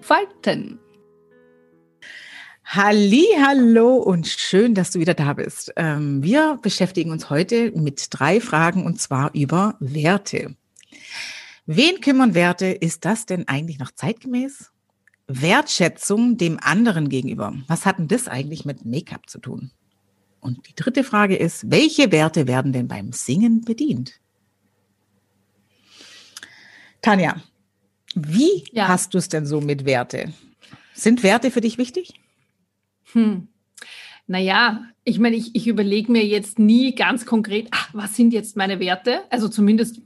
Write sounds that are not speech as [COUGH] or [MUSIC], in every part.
entfalten. Halli, hallo und schön, dass du wieder da bist. Ähm, wir beschäftigen uns heute mit drei Fragen und zwar über Werte. Wen kümmern Werte? Ist das denn eigentlich noch zeitgemäß? Wertschätzung dem anderen gegenüber. Was hat denn das eigentlich mit Make-up zu tun? Und die dritte Frage ist, welche Werte werden denn beim Singen bedient? Tanja, wie ja. hast du es denn so mit Werte? Sind Werte für dich wichtig? Hm. Naja, ich meine, ich, ich überlege mir jetzt nie ganz konkret, ach, was sind jetzt meine Werte? Also zumindest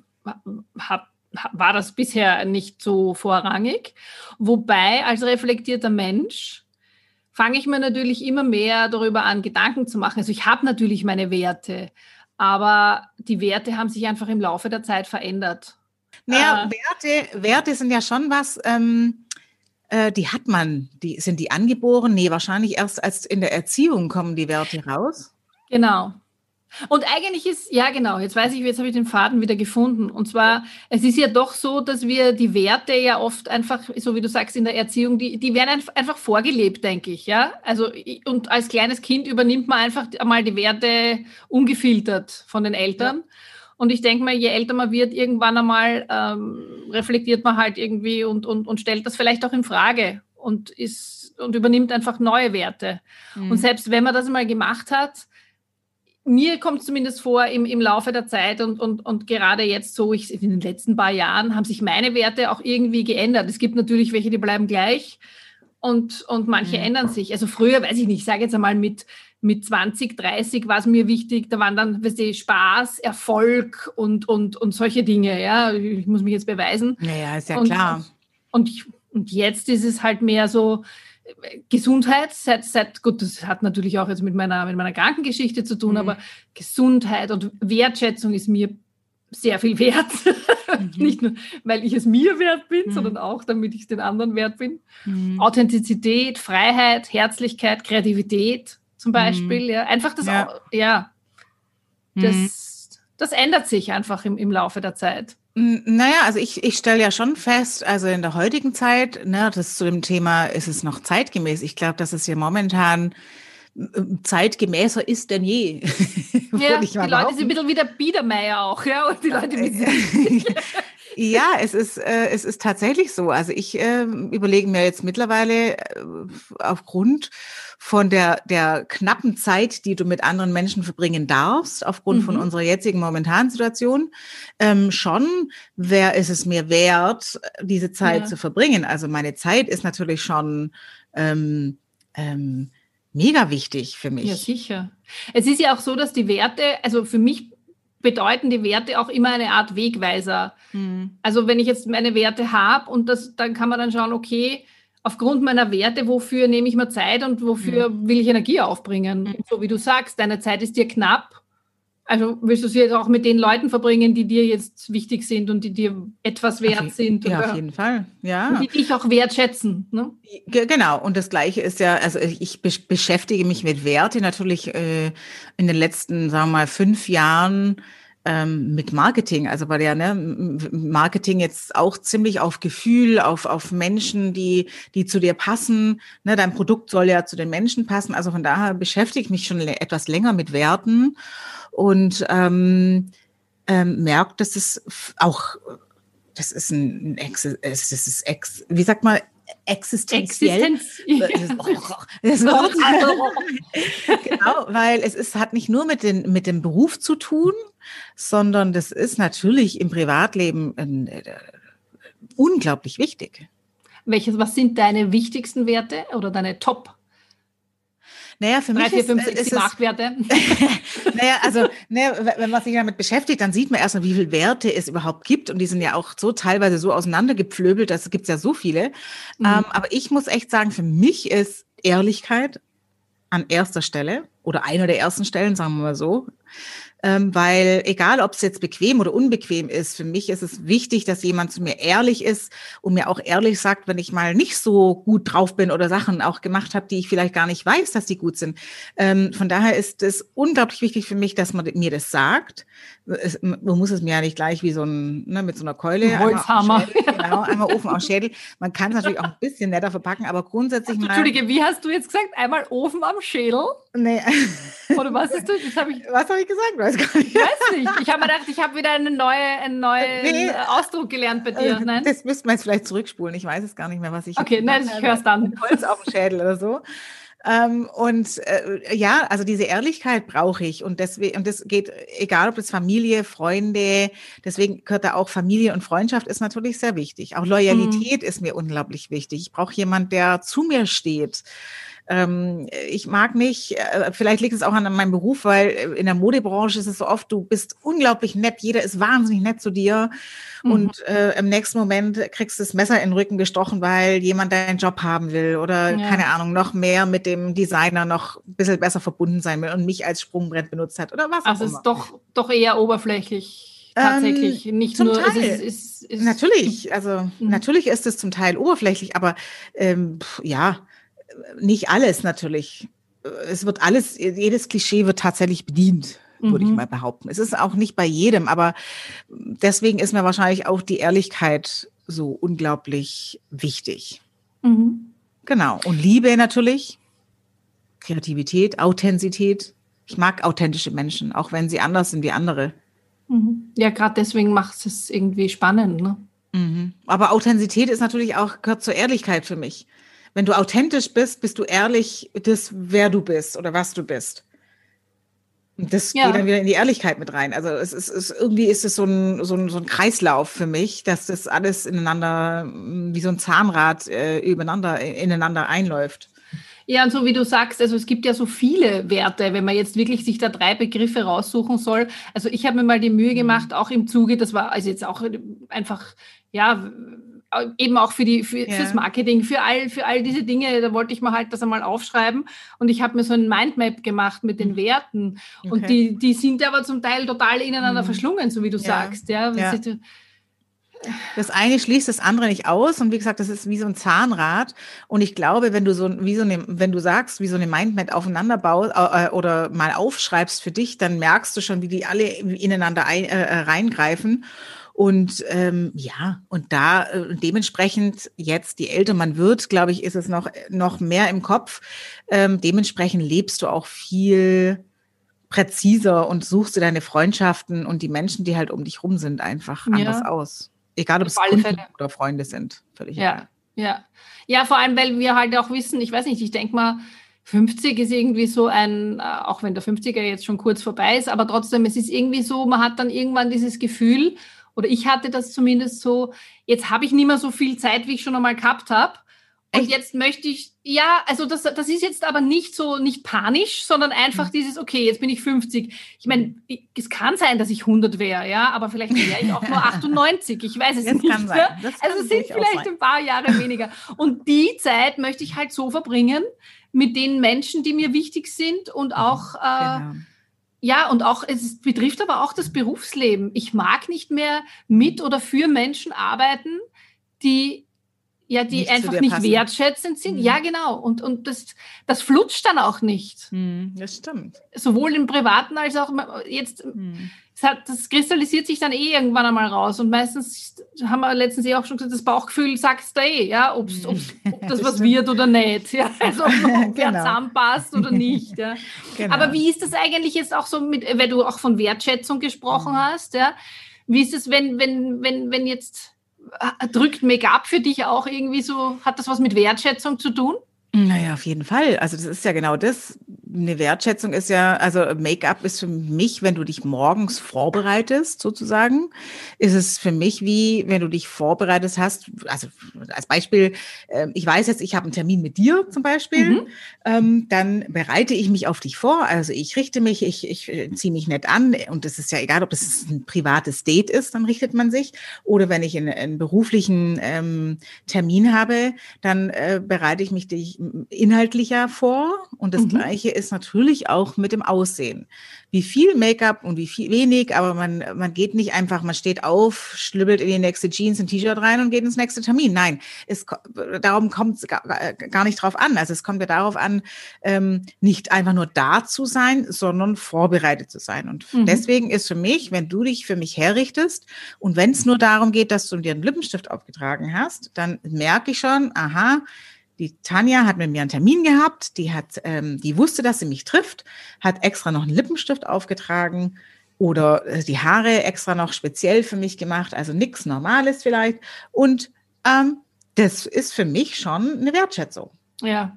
hab, war das bisher nicht so vorrangig. Wobei als reflektierter Mensch fange ich mir natürlich immer mehr darüber an, Gedanken zu machen. Also ich habe natürlich meine Werte, aber die Werte haben sich einfach im Laufe der Zeit verändert. Naja, Werte, Werte sind ja schon was, ähm, äh, die hat man. Die, sind die angeboren? Nee, wahrscheinlich erst als in der Erziehung kommen die Werte raus. Genau. Und eigentlich ist, ja genau, jetzt weiß ich, jetzt habe ich den Faden wieder gefunden. Und zwar, es ist ja doch so, dass wir die Werte ja oft einfach, so wie du sagst, in der Erziehung, die, die werden einfach vorgelebt, denke ich, ja. Also, und als kleines Kind übernimmt man einfach einmal die Werte ungefiltert von den Eltern. Ja. Und ich denke mal, je älter man wird, irgendwann einmal ähm, reflektiert man halt irgendwie und, und, und stellt das vielleicht auch in Frage und ist und übernimmt einfach neue Werte. Mhm. Und selbst wenn man das mal gemacht hat, mir kommt es zumindest vor, im, im Laufe der Zeit und, und, und gerade jetzt so, ich, in den letzten paar Jahren haben sich meine Werte auch irgendwie geändert. Es gibt natürlich welche, die bleiben gleich und, und manche mhm. ändern sich. Also früher, weiß ich nicht, ich sage jetzt einmal mit, mit 20, 30 war es mir wichtig, da waren dann, weißt du, Spaß, Erfolg und, und, und solche Dinge, ja, ich muss mich jetzt beweisen. Naja, ist ja und, klar. Und, ich, und jetzt ist es halt mehr so, Gesundheit, seit, seit, gut, das hat natürlich auch jetzt mit meiner, mit meiner Krankengeschichte zu tun, mhm. aber Gesundheit und Wertschätzung ist mir sehr viel wert. Mhm. [LAUGHS] Nicht nur, weil ich es mir wert bin, mhm. sondern auch, damit ich es den anderen wert bin. Mhm. Authentizität, Freiheit, Herzlichkeit, Kreativität zum mhm. Beispiel. Ja. Einfach das, ja, auch, ja das, mhm. das ändert sich einfach im, im Laufe der Zeit. Naja, also ich, ich stelle ja schon fest, also in der heutigen Zeit, ne, das zu dem Thema, ist es noch zeitgemäß. Ich glaube, dass es ja momentan zeitgemäßer ist denn je. [LAUGHS] Ja, die Leute sind ein bisschen wie der Biedermeier auch, ja, und die Leute [LAUGHS] Ja, es ist, äh, es ist tatsächlich so. Also ich äh, überlege mir jetzt mittlerweile äh, aufgrund von der, der knappen Zeit, die du mit anderen Menschen verbringen darfst, aufgrund mhm. von unserer jetzigen momentanen Situation, ähm, schon, wer ist es mir wert, diese Zeit ja. zu verbringen. Also meine Zeit ist natürlich schon ähm, ähm, mega wichtig für mich. Ja, sicher. Es ist ja auch so, dass die Werte, also für mich bedeuten die Werte auch immer eine Art Wegweiser. Mhm. Also wenn ich jetzt meine Werte habe und das, dann kann man dann schauen, okay, aufgrund meiner Werte, wofür nehme ich mir Zeit und wofür mhm. will ich Energie aufbringen? Mhm. So wie du sagst, deine Zeit ist dir knapp. Also willst du sie jetzt auch mit den Leuten verbringen, die dir jetzt wichtig sind und die dir etwas wert auf, sind? Ja, auf jeden Fall. Ja. Die dich auch wertschätzen. Ne? Genau. Und das Gleiche ist ja, also ich beschäftige mich mit Werte natürlich äh, in den letzten, sagen wir mal, fünf Jahren ähm, mit Marketing, also weil ja ne, Marketing jetzt auch ziemlich auf Gefühl, auf, auf Menschen, die, die zu dir passen. Ne, dein Produkt soll ja zu den Menschen passen. Also von daher beschäftige ich mich schon etwas länger mit Werten und ähm, ähm, merkt, dass es auch, das ist ein, Ex, das ist Ex, wie sagt man, existenziell. Existenz. Das das [LAUGHS] genau, weil es ist, hat nicht nur mit, den, mit dem Beruf zu tun, sondern das ist natürlich im Privatleben äh, unglaublich wichtig. Welches, was sind deine wichtigsten Werte oder deine Top? Naja, für mich 3, 4, 5, ist, 6, ist 7, es, 8 Werte. [LAUGHS] [LAUGHS] naja, also ne, wenn man sich damit beschäftigt, dann sieht man erstmal, wie viele Werte es überhaupt gibt. Und die sind ja auch so teilweise so auseinandergepflöbelt, das gibt es ja so viele. Mhm. Ähm, aber ich muss echt sagen, für mich ist Ehrlichkeit an erster Stelle oder einer der ersten Stellen, sagen wir mal so ähm, weil egal, ob es jetzt bequem oder unbequem ist, für mich ist es wichtig, dass jemand zu mir ehrlich ist und mir auch ehrlich sagt, wenn ich mal nicht so gut drauf bin oder Sachen auch gemacht habe, die ich vielleicht gar nicht weiß, dass die gut sind. Ähm, von daher ist es unglaublich wichtig für mich, dass man mir das sagt. Es, man muss es mir ja nicht gleich wie so ein, ne, mit so einer Keule. Holzhammer. Schädel, genau, einmal Ofen auf Schädel. Man kann es natürlich auch ein bisschen netter verpacken, aber grundsätzlich mal. Entschuldige, wie hast du jetzt gesagt? Einmal Ofen am Schädel? Nee. Oder was ist das? das hab ich, was habe ich gesagt? Weiß gar nicht. Ich weiß nicht. Ich habe mir gedacht, ich habe wieder eine neue, einen neuen nee. Ausdruck gelernt bei dir. Äh, Nein? Das müsste man jetzt vielleicht zurückspulen. Ich weiß es gar nicht mehr, was ich. Okay, nein, ich höre es dann. Holz auf dem Schädel oder so. Ähm, und äh, ja, also diese Ehrlichkeit brauche ich. Und deswegen, und das geht, egal ob es Familie, Freunde, deswegen gehört da auch Familie und Freundschaft ist natürlich sehr wichtig. Auch Loyalität mhm. ist mir unglaublich wichtig. Ich brauche jemand, der zu mir steht. Ähm, ich mag nicht, äh, vielleicht liegt es auch an meinem Beruf, weil in der Modebranche ist es so oft, du bist unglaublich nett, jeder ist wahnsinnig nett zu dir. Mhm. Und äh, im nächsten Moment kriegst du das Messer in den Rücken gestochen, weil jemand deinen Job haben will oder ja. keine Ahnung, noch mehr mit dem Designer noch ein bisschen besser verbunden sein will und mich als Sprungbrett benutzt hat oder was also auch immer. Also es ist doch, doch eher oberflächlich tatsächlich. Ähm, nicht nur. Teil. Es ist, es ist, natürlich, also mhm. natürlich ist es zum Teil oberflächlich, aber ähm, ja, nicht alles natürlich. Es wird alles, jedes Klischee wird tatsächlich bedient, würde mhm. ich mal behaupten. Es ist auch nicht bei jedem, aber deswegen ist mir wahrscheinlich auch die Ehrlichkeit so unglaublich wichtig. Mhm. Genau. Und Liebe natürlich, Kreativität, Authentizität. Ich mag authentische Menschen, auch wenn sie anders sind wie andere. Mhm. Ja, gerade deswegen macht es irgendwie spannend. Ne? Mhm. Aber Authentizität ist natürlich auch, gehört zur Ehrlichkeit für mich wenn du authentisch bist, bist du ehrlich, das, wer du bist oder was du bist. Und das ja. geht dann wieder in die Ehrlichkeit mit rein. Also es ist, es, irgendwie ist es so ein, so, ein, so ein Kreislauf für mich, dass das alles ineinander, wie so ein Zahnrad äh, übereinander, ineinander einläuft. Ja, und so wie du sagst, also es gibt ja so viele Werte, wenn man jetzt wirklich sich da drei Begriffe raussuchen soll. Also ich habe mir mal die Mühe mhm. gemacht, auch im Zuge, das war also jetzt auch einfach, ja, eben auch für die für, ja. fürs Marketing, für all für all diese Dinge, da wollte ich mal halt das einmal aufschreiben und ich habe mir so ein Mindmap gemacht mit den mhm. Werten okay. und die die sind aber zum Teil total ineinander mhm. verschlungen, so wie du ja. sagst, ja. ja. Das eine schließt das andere nicht aus und wie gesagt, das ist wie so ein Zahnrad und ich glaube, wenn du so wie so eine, wenn du sagst, wie so eine Mindmap aufeinander baust äh, oder mal aufschreibst für dich, dann merkst du schon, wie die alle ineinander ein, äh, reingreifen und ähm, ja, und da äh, dementsprechend jetzt, je älter man wird, glaube ich, ist es noch, noch mehr im Kopf. Ähm, dementsprechend lebst du auch viel präziser und suchst du deine Freundschaften und die Menschen, die halt um dich rum sind, einfach ja. anders aus. Egal, ob es Kunden oder Freunde sind. Völlig ja, egal. ja. Ja, vor allem, weil wir halt auch wissen, ich weiß nicht, ich denke mal, 50 ist irgendwie so ein, äh, auch wenn der 50er jetzt schon kurz vorbei ist, aber trotzdem, es ist irgendwie so, man hat dann irgendwann dieses Gefühl, oder ich hatte das zumindest so, jetzt habe ich nicht mehr so viel Zeit, wie ich schon einmal gehabt habe. Und Echt? jetzt möchte ich, ja, also das, das ist jetzt aber nicht so, nicht panisch, sondern einfach mhm. dieses, okay, jetzt bin ich 50. Ich meine, es kann sein, dass ich 100 wäre, ja, aber vielleicht wäre ich auch nur [LAUGHS] 98. Ich weiß es das nicht. Kann sein. Das also es sind vielleicht ein paar Jahre weniger. Und die Zeit möchte ich halt so verbringen mit den Menschen, die mir wichtig sind und mhm. auch, äh, genau ja, und auch, es betrifft aber auch das Berufsleben. Ich mag nicht mehr mit oder für Menschen arbeiten, die ja, die nicht einfach nicht passen. wertschätzend sind. Mhm. Ja, genau. Und, und das, das flutscht dann auch nicht. Mhm, das stimmt. Sowohl im Privaten als auch jetzt. Mhm hat, das kristallisiert sich dann eh irgendwann einmal raus. Und meistens haben wir letztens eh auch schon gesagt, das Bauchgefühl sagt da eh, ja, ob's, ob's, ob [LAUGHS] das was wird oder nicht. Ja, [LAUGHS] also ob genau. wer zusammenpasst oder nicht. Ja. Genau. Aber wie ist das eigentlich jetzt auch so mit, weil du auch von Wertschätzung gesprochen mhm. hast, ja? Wie ist es, wenn, wenn, wenn, wenn jetzt äh, drückt Make-up für dich auch irgendwie so, hat das was mit Wertschätzung zu tun? Naja, auf jeden Fall. Also das ist ja genau das, eine Wertschätzung ist ja, also Make-up ist für mich, wenn du dich morgens vorbereitest, sozusagen, ist es für mich wie, wenn du dich vorbereitet hast, also als Beispiel, äh, ich weiß jetzt, ich habe einen Termin mit dir zum Beispiel, mhm. ähm, dann bereite ich mich auf dich vor, also ich richte mich, ich, ich äh, ziehe mich nett an und es ist ja egal, ob das ein privates Date ist, dann richtet man sich, oder wenn ich einen, einen beruflichen ähm, Termin habe, dann äh, bereite ich mich dich inhaltlicher vor und das mhm. Gleiche ist natürlich auch mit dem Aussehen. Wie viel Make-up und wie viel wenig, aber man, man geht nicht einfach, man steht auf, schlübbelt in die nächste Jeans, ein T-Shirt rein und geht ins nächste Termin. Nein, es, darum kommt es gar, gar nicht drauf an. Also es kommt ja darauf an, ähm, nicht einfach nur da zu sein, sondern vorbereitet zu sein. Und mhm. deswegen ist für mich, wenn du dich für mich herrichtest und wenn es nur darum geht, dass du dir einen Lippenstift aufgetragen hast, dann merke ich schon, aha, die Tanja hat mit mir einen Termin gehabt, die hat, ähm, die wusste, dass sie mich trifft, hat extra noch einen Lippenstift aufgetragen oder äh, die Haare extra noch speziell für mich gemacht, also nichts Normales vielleicht. Und ähm, das ist für mich schon eine Wertschätzung. Ja,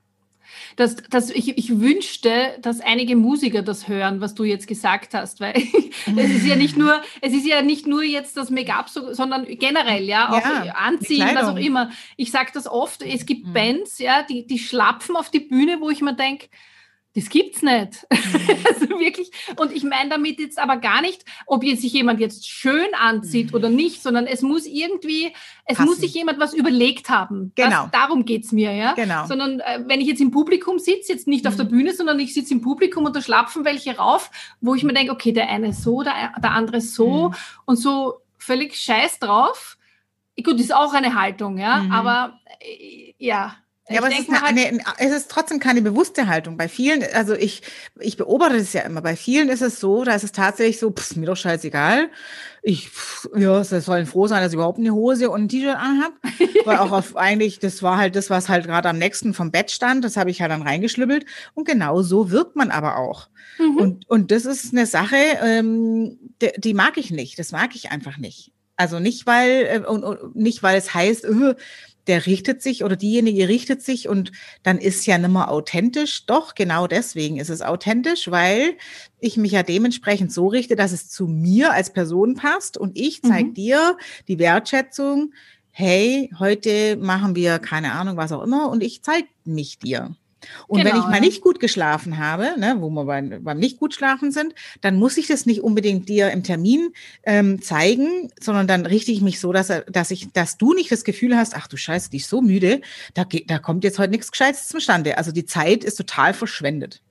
dass, dass ich, ich wünschte, dass einige Musiker das hören, was du jetzt gesagt hast, weil [LAUGHS] es ist ja nicht nur, es ist ja nicht nur jetzt das Make-up, sondern generell, ja, auch ja, Anziehen, was auch immer. Ich sage das oft, es gibt mhm. Bands, ja, die, die schlapfen auf die Bühne, wo ich mir denke, das gibt's nicht. Mhm. [LAUGHS] also wirklich. Und ich meine damit jetzt aber gar nicht, ob jetzt sich jemand jetzt schön anzieht mhm. oder nicht, sondern es muss irgendwie, es Passen. muss sich jemand was überlegt haben. Genau. Das, darum geht's mir, ja. Genau. Sondern äh, wenn ich jetzt im Publikum sitze, jetzt nicht mhm. auf der mhm. Bühne, sondern ich sitze im Publikum und da schlapfen welche rauf, wo ich mir denke, okay, der eine so, der, der andere so mhm. und so völlig scheiß drauf. Gut, ist auch eine Haltung, ja, mhm. aber äh, ja, ja, aber es ist, eine, eine, es ist trotzdem keine bewusste Haltung. Bei vielen, also ich, ich beobachte es ja immer, bei vielen ist es so, da ist es tatsächlich so, pff, mir doch scheißegal. Ich, pff, ja, sie sollen froh sein, dass ich überhaupt eine Hose und ein T-Shirt anhab. [LAUGHS] Weil auch auf eigentlich, das war halt das, was halt gerade am nächsten vom Bett stand, das habe ich halt dann reingeschlübbelt. Und genau so wirkt man aber auch. Mhm. Und, und das ist eine Sache, ähm, die, die mag ich nicht. Das mag ich einfach nicht. Also nicht, weil, äh, und, und nicht, weil es heißt, äh, der richtet sich oder diejenige richtet sich und dann ist ja nicht mehr authentisch. Doch, genau deswegen ist es authentisch, weil ich mich ja dementsprechend so richte, dass es zu mir als Person passt und ich zeige mhm. dir die Wertschätzung. Hey, heute machen wir keine Ahnung, was auch immer und ich zeige mich dir. Und genau, wenn ich mal nicht gut geschlafen habe, ne, wo wir beim, beim nicht gut schlafen sind, dann muss ich das nicht unbedingt dir im Termin ähm, zeigen, sondern dann richte ich mich so, dass, dass ich, dass du nicht das Gefühl hast, ach du Scheiße, die ist so müde, da, geht, da kommt jetzt heute nichts Gescheites zustande. Also die Zeit ist total verschwendet.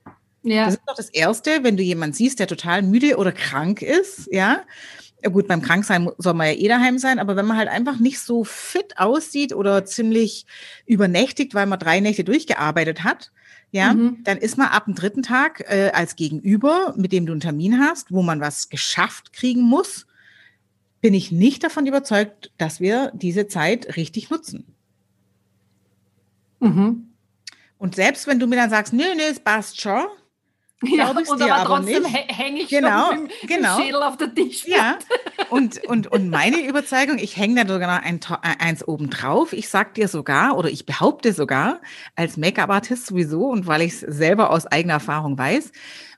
Ja. Das ist doch das Erste, wenn du jemanden siehst, der total müde oder krank ist, ja. Gut, beim Kranksein soll man ja eh daheim sein, aber wenn man halt einfach nicht so fit aussieht oder ziemlich übernächtigt, weil man drei Nächte durchgearbeitet hat, ja, mhm. dann ist man ab dem dritten Tag äh, als Gegenüber, mit dem du einen Termin hast, wo man was geschafft kriegen muss, bin ich nicht davon überzeugt, dass wir diese Zeit richtig nutzen. Mhm. Und selbst wenn du mir dann sagst, nö, nö, es passt schon, [LAUGHS] ja, und aber, aber trotzdem hänge ich genau, mit dem, genau. Schädel auf der Tischplatte. Ja, [LAUGHS] und, und, und meine Überzeugung, ich hänge da sogar noch ein, eins oben drauf. Ich sag dir sogar, oder ich behaupte sogar, als Make-up-Artist sowieso, und weil ich es selber aus eigener Erfahrung weiß,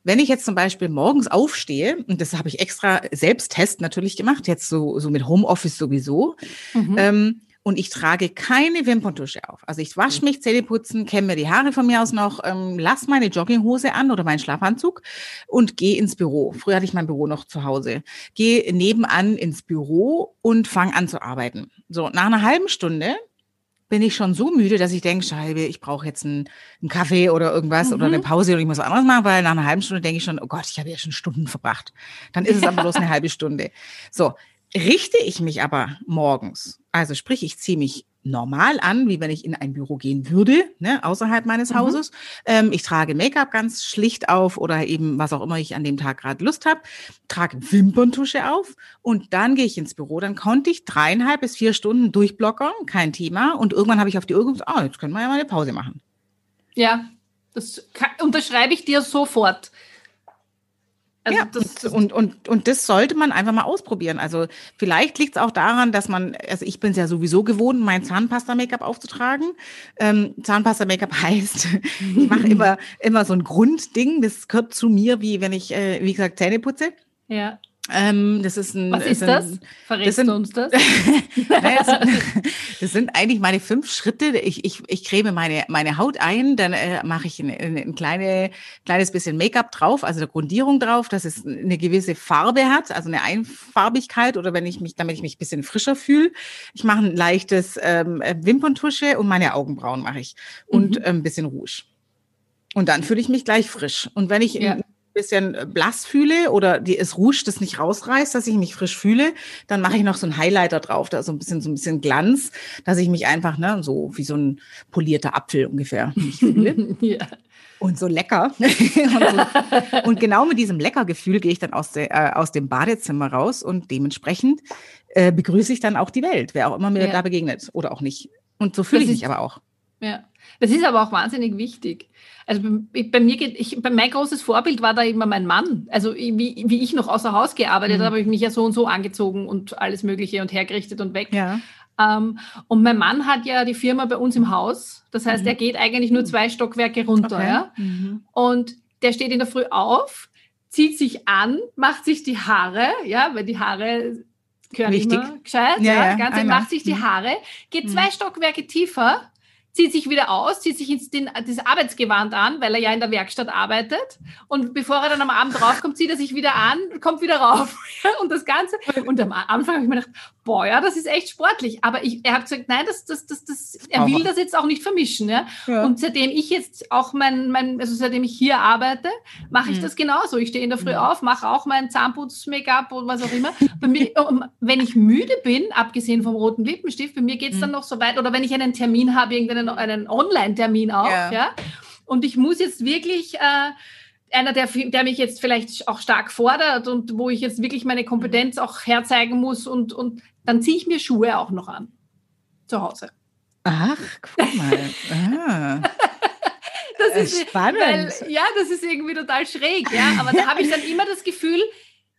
wenn ich jetzt zum Beispiel morgens aufstehe, und das habe ich extra Selbsttest natürlich gemacht, jetzt so, so mit Homeoffice sowieso, mhm. ähm, und ich trage keine Wimperntusche auf. Also ich wasche mich, Zähne putzen, kämme mir die Haare von mir aus noch, ähm, lass meine Jogginghose an oder meinen Schlafanzug und gehe ins Büro. Früher hatte ich mein Büro noch zu Hause. Gehe nebenan ins Büro und fange an zu arbeiten. So, nach einer halben Stunde bin ich schon so müde, dass ich denke, Scheibe, ich brauche jetzt einen, einen, Kaffee oder irgendwas mhm. oder eine Pause oder ich muss was anderes machen, weil nach einer halben Stunde denke ich schon, oh Gott, ich habe ja schon Stunden verbracht. Dann ist es aber bloß [LAUGHS] eine halbe Stunde. So, richte ich mich aber morgens, also sprich, ich ziehe mich normal an, wie wenn ich in ein Büro gehen würde, ne, außerhalb meines mhm. Hauses. Ähm, ich trage Make-up ganz schlicht auf oder eben was auch immer ich an dem Tag gerade Lust habe, trage Wimperntusche auf und dann gehe ich ins Büro. Dann konnte ich dreieinhalb bis vier Stunden durchblockern, kein Thema. Und irgendwann habe ich auf die Uhr gesagt, ah, jetzt können wir ja mal eine Pause machen. Ja, das kann, unterschreibe ich dir sofort. Also ja, das, und, und, und das sollte man einfach mal ausprobieren. Also vielleicht liegt es auch daran, dass man, also ich bin es ja sowieso gewohnt, mein Zahnpasta-Make-up aufzutragen. Ähm, Zahnpasta-Make-up [LAUGHS] heißt, ich mache immer, immer so ein Grundding, das gehört zu mir, wie wenn ich, äh, wie gesagt, Zähne putze. Ja. Ähm, das ist ein, Was ist das? Verrätst sind, du uns das? [LAUGHS] naja, das, sind, das, sind, eigentlich meine fünf Schritte. Ich, ich, ich creme meine, meine Haut ein, dann äh, mache ich ein, ein kleine, kleines bisschen Make-up drauf, also eine Grundierung drauf, dass es eine gewisse Farbe hat, also eine Einfarbigkeit oder wenn ich mich, damit ich mich ein bisschen frischer fühle. Ich mache ein leichtes ähm, Wimperntusche und meine Augenbrauen mache ich und mhm. ein bisschen Rouge. Und dann fühle ich mich gleich frisch. Und wenn ich ja bisschen äh, blass fühle oder die, es Rouge das nicht rausreißt, dass ich mich frisch fühle, dann mache ich noch so ein Highlighter drauf, da so ein bisschen so ein bisschen Glanz, dass ich mich einfach ne, so wie so ein polierter Apfel ungefähr [LAUGHS] fühle. [LAUGHS] ja. Und so lecker. [LAUGHS] und, so. und, genau mit diesem lecker Gefühl gehe ich dann aus, der, äh, aus dem Badezimmer raus und dementsprechend äh, begrüße ich dann auch die Welt, wer auch immer mir ja. da begegnet oder auch nicht. Und so fühle ich mich aber auch. Ja, das ist aber auch wahnsinnig wichtig. Also bei, mir geht, ich, bei mein großes Vorbild war da immer mein Mann. Also wie, wie ich noch außer Haus gearbeitet mhm. habe, habe ich mich ja so und so angezogen und alles Mögliche und hergerichtet und weg. Ja. Ähm, und mein Mann hat ja die Firma bei uns im Haus. Das heißt, mhm. er geht eigentlich nur zwei Stockwerke runter. Okay. Ja? Mhm. Und der steht in der Früh auf, zieht sich an, macht sich die Haare, ja, weil die Haare gehören Wichtig. immer gescheit, ja, ja, ganz, macht sich die mhm. Haare, geht zwei mhm. Stockwerke tiefer zieht sich wieder aus, zieht sich ins, den, das Arbeitsgewand an, weil er ja in der Werkstatt arbeitet. Und bevor er dann am Abend raufkommt, zieht er sich wieder an, kommt wieder rauf. [LAUGHS] und das Ganze. Und am Anfang habe ich mir gedacht, boah, ja, das ist echt sportlich. Aber ich, er hat gesagt, nein, das, das, das, das, er will das jetzt auch nicht vermischen. Ja? ja. Und seitdem ich jetzt auch mein, mein, also seitdem ich hier arbeite, mache ich mhm. das genauso. Ich stehe in der Früh mhm. auf, mache auch mein Zahnputz-Make-up und was auch immer. Mir, wenn ich müde bin, abgesehen vom roten Lippenstift, bei mir geht es mhm. dann noch so weit, oder wenn ich einen Termin habe, irgendeinen einen Online-Termin auch, ja. ja. Und ich muss jetzt wirklich äh, einer, der, der mich jetzt vielleicht auch stark fordert und wo ich jetzt wirklich meine Kompetenz auch herzeigen muss und, und dann ziehe ich mir Schuhe auch noch an. Zu Hause. Ach, guck mal. [LAUGHS] Ah. das äh, ist spannend. Weil, ja, das ist irgendwie total schräg, ja. Aber da habe ich dann immer das Gefühl,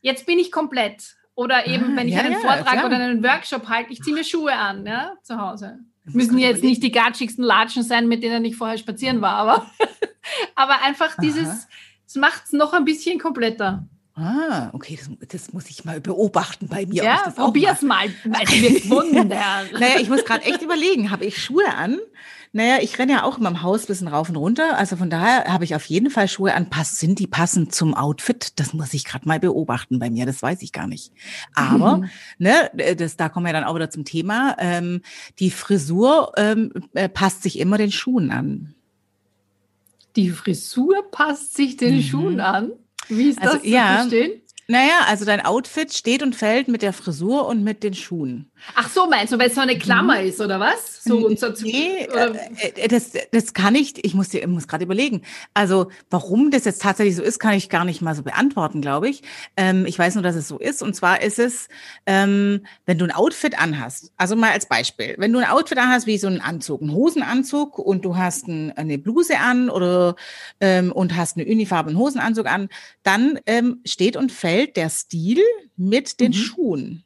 jetzt bin ich komplett. Oder eben, ah, wenn ich ja, einen ja, Vortrag klar. oder einen Workshop halte, ich ziehe mir Schuhe an, ja, zu Hause. Müssen jetzt nicht die gatschigsten Latschen sein, mit denen ich vorher spazieren war, aber, [LAUGHS] aber einfach dieses, es macht es noch ein bisschen kompletter. Ah, okay, das, das, muss ich mal beobachten bei mir. Ja, probier's mal. mal. Es wird Wunder. naja, ich muss gerade echt überlegen, habe ich Schuhe an? Naja, ich renne ja auch immer im Haus ein bisschen rauf und runter. Also von daher habe ich auf jeden Fall Schuhe an. Pass, sind die passend zum Outfit? Das muss ich gerade mal beobachten bei mir. Das weiß ich gar nicht. Aber, mhm. ne, das, da kommen wir dann auch wieder zum Thema. Ähm, die Frisur ähm, äh, passt sich immer den Schuhen an. Die Frisur passt sich den mhm. Schuhen an? Wie ist also, das zu ja, verstehen? Naja, also dein Outfit steht und fällt mit der Frisur und mit den Schuhen. Ach so, meinst du, weil es so eine Klammer mhm. ist, oder was? So, und so nee, oder? Äh, das, das kann ich, ich muss, dir, muss gerade überlegen. Also, warum das jetzt tatsächlich so ist, kann ich gar nicht mal so beantworten, glaube ich. Ähm, ich weiß nur, dass es so ist. Und zwar ist es, ähm, wenn du ein Outfit anhast, also mal als Beispiel, wenn du ein Outfit anhast, wie so ein Anzug, ein Hosenanzug und du hast ein, eine Bluse an oder ähm, und hast eine unifarben Hosenanzug an, dann ähm, steht und fällt fällt der Stil mit den mhm. Schuhen.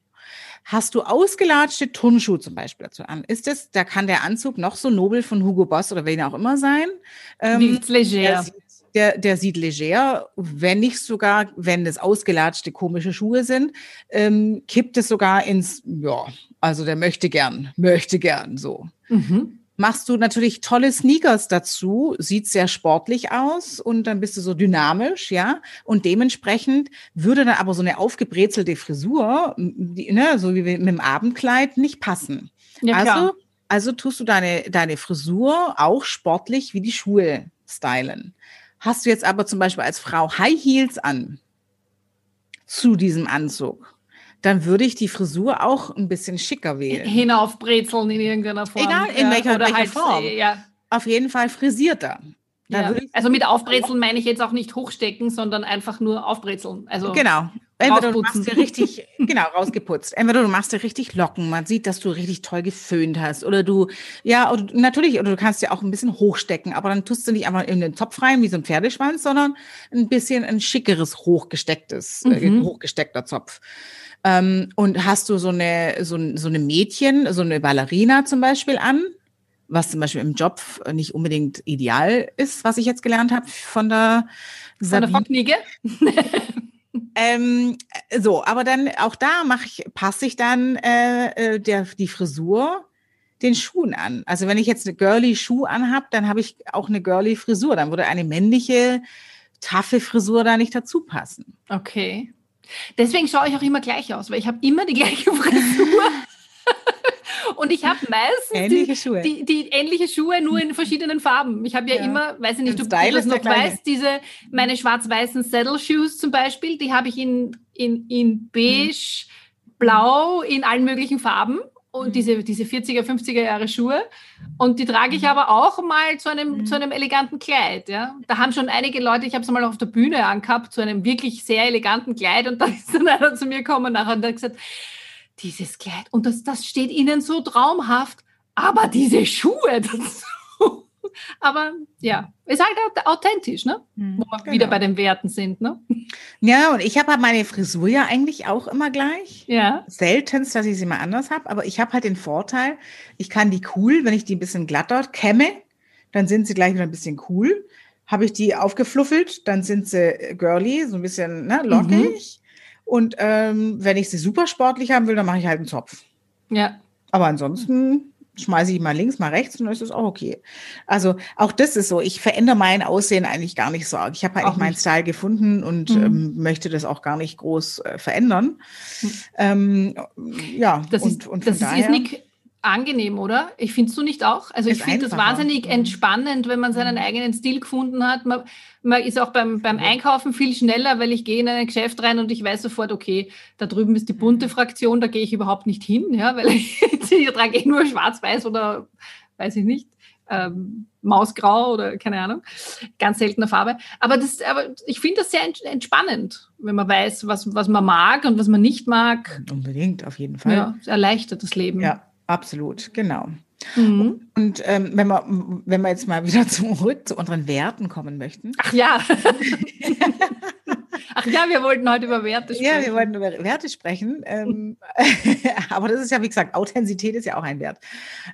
Hast du ausgelatschte Turnschuhe zum Beispiel dazu an? Ist es, da kann der Anzug noch so nobel von Hugo Boss oder wen auch immer sein. Ähm, leger. Der, der, sieht leger, wenn nicht sogar, wenn es ausgelatschte komische Schuhe sind, ähm, kippt es sogar ins, ja, also der möchte gern, möchte gern so. Mhm machst du natürlich tolle Sneakers dazu, sieht sehr sportlich aus und dann bist du so dynamisch, ja. Und dementsprechend würde dann aber so eine aufgebrezelte Frisur, die, ne, so wie mit dem Abendkleid, nicht passen. Ja, also, also tust du deine, deine Frisur auch sportlich wie die Schuhe stylen. Hast du jetzt aber zum Beispiel als Frau High Heels an zu diesem Anzug, dann würde ich die Frisur auch ein bisschen schicker wählen. Hinaufbrezeln in irgendeiner Form. Egal, in welcher, Oder welcher halt, Form. Ja. Auf jeden Fall frisierter. Ja. Also mit Aufbrezeln meine ich jetzt auch nicht hochstecken, sondern einfach nur aufbrezeln. Also genau. Entweder du machst dir richtig, [LAUGHS] genau, rausgeputzt. Entweder du machst dir richtig Locken, man sieht, dass du richtig toll geföhnt hast. Oder du, ja, oder, natürlich, oder du kannst dir auch ein bisschen hochstecken, aber dann tust du nicht einfach in den Zopf rein wie so ein Pferdeschwanz, sondern ein bisschen ein schickeres, hochgestecktes, äh, mhm. äh, hochgesteckter Zopf. Ähm, und hast du so eine, so, so eine Mädchen, so eine Ballerina zum Beispiel an, was zum Beispiel im Job nicht unbedingt ideal ist, was ich jetzt gelernt habe von der Von der Focknige? [LAUGHS] ähm, so, aber dann auch da mache ich, passe ich dann äh, äh, der, die Frisur den Schuhen an. Also wenn ich jetzt eine girly Schuh anhab, dann habe ich auch eine girly Frisur. Dann würde eine männliche, taffe Frisur da nicht dazu passen. Okay. Deswegen schaue ich auch immer gleich aus, weil ich habe immer die gleiche [LAUGHS] Frisur. Und ich habe [LAUGHS] meistens die. Die, die, ähnliche Schuhe nur in verschiedenen Farben. Ich habe ja, ja, immer, weiß ich nicht, ob du das noch weißt, diese, meine schwarz-weißen Saddle Shoes zum Beispiel, die habe ich in, in, in beige, mhm. blau, in allen möglichen Farben und mhm. diese, diese 40er, 50er Jahre Schuhe. Und die trage ich mhm. aber auch mal zu einem, mhm. zu einem eleganten Kleid. Ja? Da haben schon einige Leute, ich habe es mal auf der Bühne angehabt, zu einem wirklich sehr eleganten Kleid. Und da [LAUGHS] ist dann einer zu mir gekommen nachher und hat gesagt, dieses Kleid, und das, das steht ihnen so traumhaft, aber diese Schuhe dazu. aber ja, ist halt authentisch, ne? Mhm, Wo wir genau. wieder bei den Werten sind, ne? Ja, und ich habe halt meine Frisur ja eigentlich auch immer gleich. Ja. Seltenst, dass ich sie mal anders habe, aber ich habe halt den Vorteil, ich kann die cool, wenn ich die ein bisschen glatter kämme, dann sind sie gleich wieder ein bisschen cool. Habe ich die aufgefluffelt, dann sind sie girly, so ein bisschen ne, lockig. Mhm. Und ähm, wenn ich sie super sportlich haben will, dann mache ich halt einen Zopf. Ja. Aber ansonsten schmeiße ich mal links, mal rechts und dann ist es auch okay. Also auch das ist so. Ich verändere mein Aussehen eigentlich gar nicht so arg. Ich habe eigentlich meinen Style gefunden und mhm. ähm, möchte das auch gar nicht groß äh, verändern. Mhm. Ähm, ja, das und, ist, und das ist nicht angenehm, oder? Ich findest du nicht auch? Also ich finde das wahnsinnig entspannend, wenn man seinen mhm. eigenen Stil gefunden hat. Man, man ist auch beim, beim Einkaufen viel schneller, weil ich gehe in ein Geschäft rein und ich weiß sofort, okay, da drüben ist die bunte mhm. Fraktion, da gehe ich überhaupt nicht hin, ja, weil ich, [LAUGHS] ich trage eh nur schwarz-weiß oder weiß ich nicht. Ähm, Mausgrau oder keine Ahnung, ganz seltene Farbe. Aber, das, aber ich finde das sehr entspannend, wenn man weiß, was, was man mag und was man nicht mag. Unbedingt, auf jeden Fall. Ja, es erleichtert das Leben. Ja, Absolut, genau. Mhm. Und ähm, wenn, wir, wenn wir jetzt mal wieder [LAUGHS] zurück zu unseren Werten kommen möchten. Ach ja. [LAUGHS] Ach ja, wir wollten heute über Werte sprechen. Ja, wir wollten über Werte sprechen. Ähm, [LAUGHS] aber das ist ja, wie gesagt, Authentizität ist ja auch ein Wert.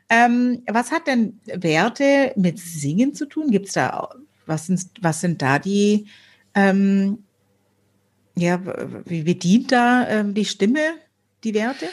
Ähm, was hat denn Werte mit Singen zu tun? Gibt es da, was sind, was sind da die, ähm, ja, wie, dient da ähm, die Stimme, die Werte?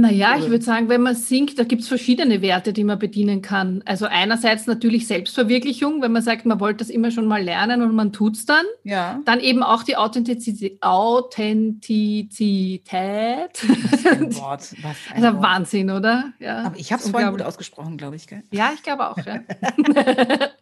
Naja, ich würde sagen, wenn man singt, da gibt es verschiedene Werte, die man bedienen kann. Also einerseits natürlich Selbstverwirklichung, wenn man sagt, man wollte das immer schon mal lernen und man tut es dann. Ja. Dann eben auch die Authentizität. Authentizität. Was ein [LAUGHS] Wort. Was ein also Wort. Wahnsinn, oder? Ja. Aber ich habe es vorhin gut ausgesprochen, glaube ich. Gell? Ja, ich glaube auch. Ja. [LAUGHS] [LAUGHS]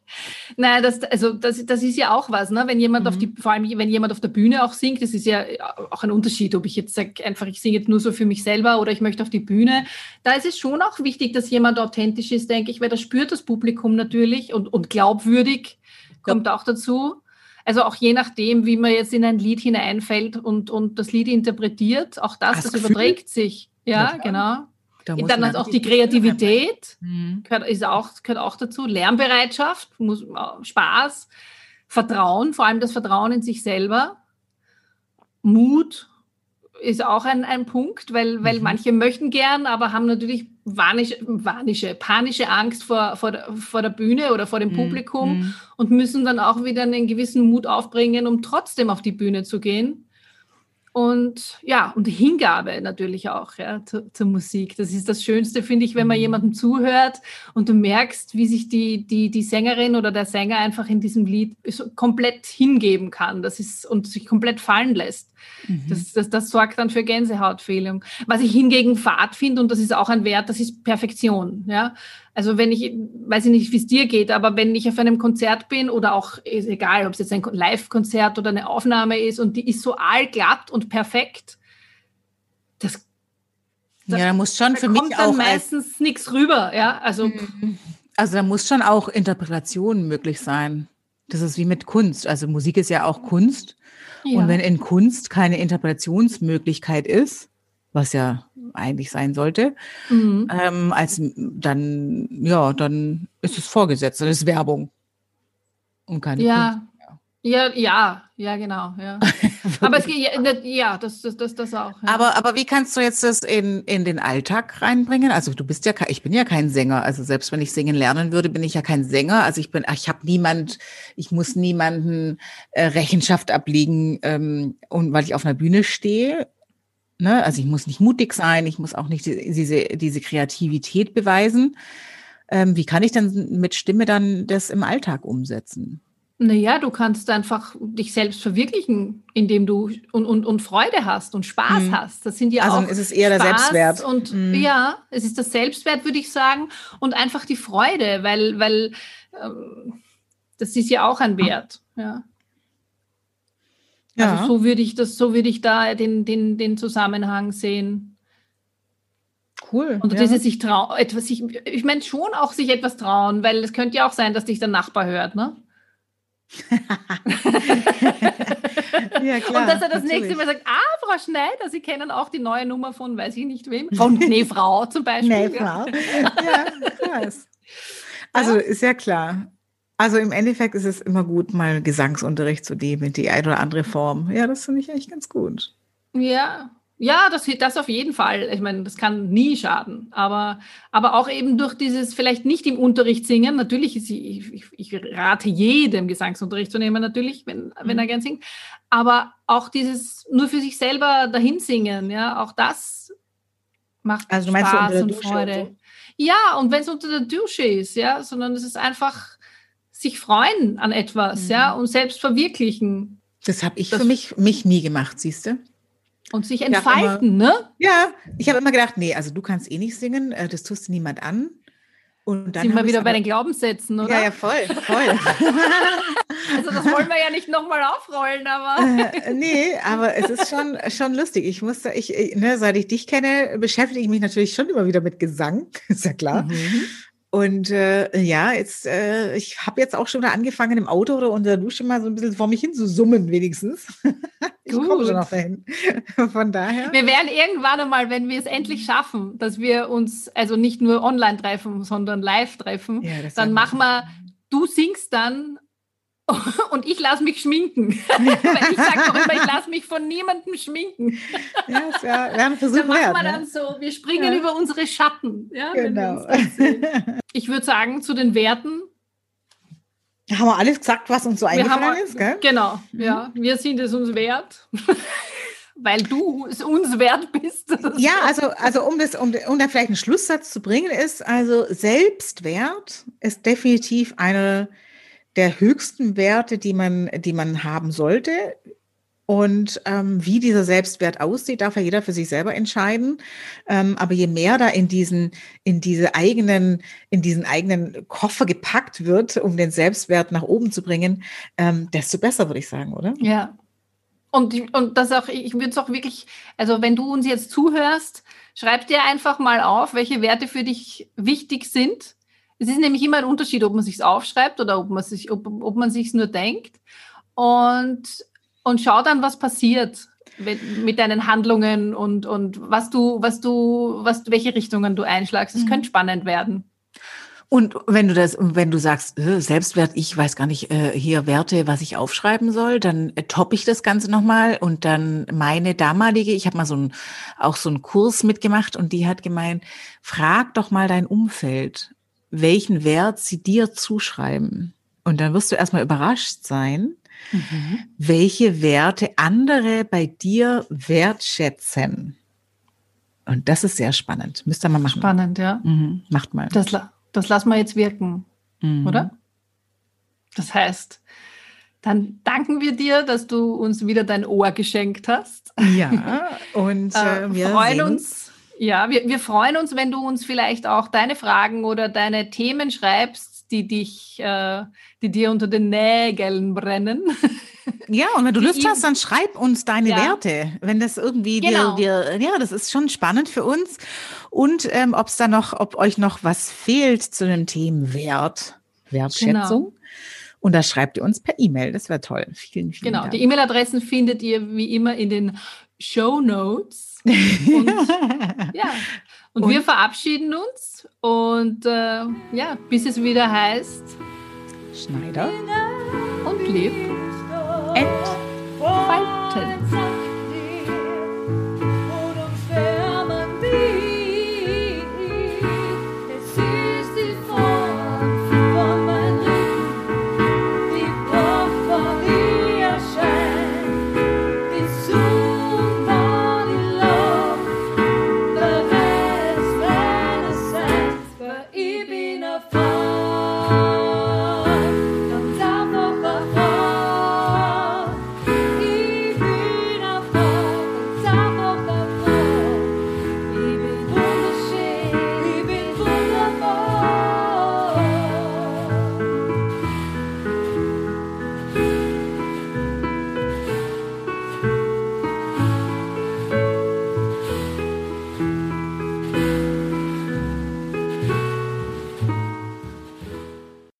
Nein, das, also das, das ist ja auch was, ne? Wenn jemand mhm. auf die, vor allem wenn jemand auf der Bühne auch singt, das ist ja auch ein Unterschied, ob ich jetzt sage, einfach ich singe jetzt nur so für mich selber oder ich möchte auf die Bühne. Da ist es schon auch wichtig, dass jemand authentisch ist, denke ich, weil das spürt das Publikum natürlich und, und glaubwürdig kommt ja. auch dazu. Also auch je nachdem, wie man jetzt in ein Lied hineinfällt und, und das Lied interpretiert, auch das, das, das überträgt sich. Ja, ja genau. Da dann halt auch die Kreativität mhm. gehört, ist auch, gehört auch dazu. Lernbereitschaft, muss, Spaß, Vertrauen, vor allem das Vertrauen in sich selber, Mut ist auch ein, ein Punkt, weil, weil mhm. manche möchten gern, aber haben natürlich wanische, wanische panische Angst vor, vor, der, vor der Bühne oder vor dem mhm. Publikum mhm. und müssen dann auch wieder einen gewissen Mut aufbringen, um trotzdem auf die Bühne zu gehen. Und ja, und Hingabe natürlich auch ja, zu, zur Musik. Das ist das Schönste, finde ich, wenn man mhm. jemandem zuhört und du merkst, wie sich die, die, die Sängerin oder der Sänger einfach in diesem Lied komplett hingeben kann das ist, und sich komplett fallen lässt. Mhm. Das, das, das sorgt dann für Gänsehautfehlung. Was ich hingegen fad finde, und das ist auch ein Wert, das ist Perfektion. Ja? Also wenn ich, weiß ich nicht, wie es dir geht, aber wenn ich auf einem Konzert bin oder auch, ist egal, ob es jetzt ein Live-Konzert oder eine Aufnahme ist und die ist so allglatt und perfekt, das, das ja, da muss schon für mich kommt dann auch meistens nichts rüber, ja, also mhm. also da muss schon auch Interpretation möglich sein. Das ist wie mit Kunst. Also Musik ist ja auch Kunst Ja. Und wenn in Kunst keine Interpretationsmöglichkeit ist, was ja eigentlich sein sollte, mhm. ähm, als dann, ja, dann ist es vorgesetzt, dann ist Werbung. Und keine ja. Kunst. Ja, ja, ja, genau, ja. [LAUGHS] aber es geht ja, das, das, das, das auch. Ja. Aber, aber wie kannst du jetzt das in, in den Alltag reinbringen? Also du bist ja, ich bin ja kein Sänger. Also selbst wenn ich singen lernen würde, bin ich ja kein Sänger. Also ich bin, ich habe niemand, ich muss niemanden äh, Rechenschaft ablegen, ähm, und weil ich auf einer Bühne stehe. Ne? Also ich muss nicht mutig sein, ich muss auch nicht die, diese, diese Kreativität beweisen. Ähm, wie kann ich denn mit Stimme dann das im Alltag umsetzen? Naja, du kannst einfach dich selbst verwirklichen, indem du und, und, und Freude hast und Spaß mhm. hast. Das sind ja also auch. Also ist es eher Spaß der Selbstwert. Und mhm. ja, es ist das Selbstwert, würde ich sagen, und einfach die Freude, weil, weil ähm, das ist ja auch ein Wert. Ja. ja. Also so würde ich das, so würde ich da den, den, den Zusammenhang sehen. Cool. Und ja. dieses sich trauen, etwas, sich, ich meine schon auch sich etwas trauen, weil es könnte ja auch sein, dass dich der Nachbar hört, ne? Ja, klar, und dass er das natürlich. nächste Mal sagt, ah, Frau Schneider, Sie kennen auch die neue Nummer von weiß ich nicht wem. Von Nee, Frau zum Beispiel. Nee, Frau. ja, krass. Also ist ja klar. Also im Endeffekt ist es immer gut, mal Gesangsunterricht zu nehmen, die eine oder andere Form. Ja, das finde ich echt ganz gut. Ja, ja, das, das auf jeden Fall. Ich meine, das kann nie schaden. Aber, aber auch eben durch dieses vielleicht nicht im Unterricht singen. Natürlich, ist, ich, ich, ich rate jedem Gesangsunterricht zu nehmen, natürlich, wenn, wenn er mhm. gern singt. Aber auch dieses nur für sich selber dahin singen, ja, auch das macht also, Spaß und Freude. Und so? Ja, und wenn es unter der Dusche ist, ja, sondern es ist einfach sich freuen an etwas, mhm. ja, und selbst verwirklichen. Das habe ich das, für mich, mich nie gemacht, siehst du? Und sich entfalten, immer, ne? Ja, ich habe immer gedacht, nee, also du kannst eh nicht singen, äh, das tust du niemand an. Und dann Sind wir wieder bei den Glaubenssätzen, oder? Ja, ja, voll, voll. [LAUGHS] also das wollen wir ja nicht nochmal aufrollen, aber. Äh, nee, aber es ist schon, schon lustig. Ich musste, ich, ne, seit ich dich kenne, beschäftige ich mich natürlich schon immer wieder mit Gesang, [LAUGHS] ist ja klar. Mhm. Und äh, ja, jetzt, äh, ich habe jetzt auch schon wieder angefangen, im Auto oder unter der Dusche mal so ein bisschen vor mich hin zu summen, wenigstens. [LAUGHS] ich komme schon noch dahin. [LAUGHS] Von daher. Wir werden irgendwann einmal, wenn wir es endlich schaffen, dass wir uns also nicht nur online treffen, sondern live treffen, ja, dann machen wir, du singst dann [LAUGHS] und ich lasse mich schminken. [LAUGHS] Weil ich sage doch immer, ich lasse mich von niemandem schminken. Ja, ist ja, wir haben versucht, dann machen wir ne? dann so, wir springen ja. über unsere Schatten. Ja, genau. Ich würde sagen, zu den Werten. Haben wir alles gesagt, was uns so eingefallen ist, gell? Genau, mhm. ja. Wir sind es uns wert. [LAUGHS] Weil du es uns wert bist. [LAUGHS] Ja, also, also um, das, um, um da vielleicht einen Schlusssatz zu bringen, ist also Selbstwert ist definitiv eine der höchsten Werte, die man, die man haben sollte. Und ähm, wie dieser Selbstwert aussieht, darf ja jeder für sich selber entscheiden. Ähm, aber je mehr da in diesen, in diese eigenen, in diesen eigenen Koffer gepackt wird, um den Selbstwert nach oben zu bringen, ähm, desto besser, würde ich sagen, oder? Ja. Und, und das auch, ich würde es auch wirklich, also wenn du uns jetzt zuhörst, schreib dir einfach mal auf, welche Werte für dich wichtig sind es ist nämlich immer ein Unterschied, ob man sich aufschreibt oder ob man sich, ob, ob man sich nur denkt. Und, und schau dann, was passiert mit deinen Handlungen und, und was du, was du, was, welche Richtungen du einschlagst. Es mhm. könnte spannend werden. Und wenn du das, wenn du sagst, äh, Selbstwert, ich weiß gar nicht, äh, hier Werte, was ich aufschreiben soll, dann äh, toppe ich das Ganze nochmal und dann meine damalige, ich habe mal so ein, auch so einen Kurs mitgemacht und die hat gemeint, frag doch mal dein Umfeld, welchen Wert sie dir zuschreiben. Und dann wirst du erstmal überrascht sein, mhm. welche Werte andere bei dir wertschätzen. Und das ist sehr spannend. Müsst ihr mal machen. Spannend, ja. Mhm. Macht mal. Das, das lassen wir jetzt wirken, mhm. oder? Das heißt, dann danken wir dir, dass du uns wieder dein Ohr geschenkt hast. Ja, [LAUGHS] und äh, äh wir freuen uns ja, wir, wir freuen uns, wenn du uns vielleicht auch deine Fragen oder deine Themen schreibst, die dich, äh, die dir unter den Nägeln brennen. Ja, und wenn du Lust hast, dann schreib uns deine ja. Werte. Wenn das irgendwie genau. dir, dir, ja, das ist schon spannend für uns. Und ähm, ob es da noch, ob euch noch was fehlt zu dem Themenwert, Wertschätzung. Genau. Und da schreibt ihr uns per E-Mail. Das wäre toll. Vielen, vielen genau, Dank. die E-Mail-Adressen findet ihr wie immer in den Show Notes. [LAUGHS] Und, ja. Und, und, wir verabschieden uns und äh, ja, bis es wieder heißt Schneider und Lieb entfalten.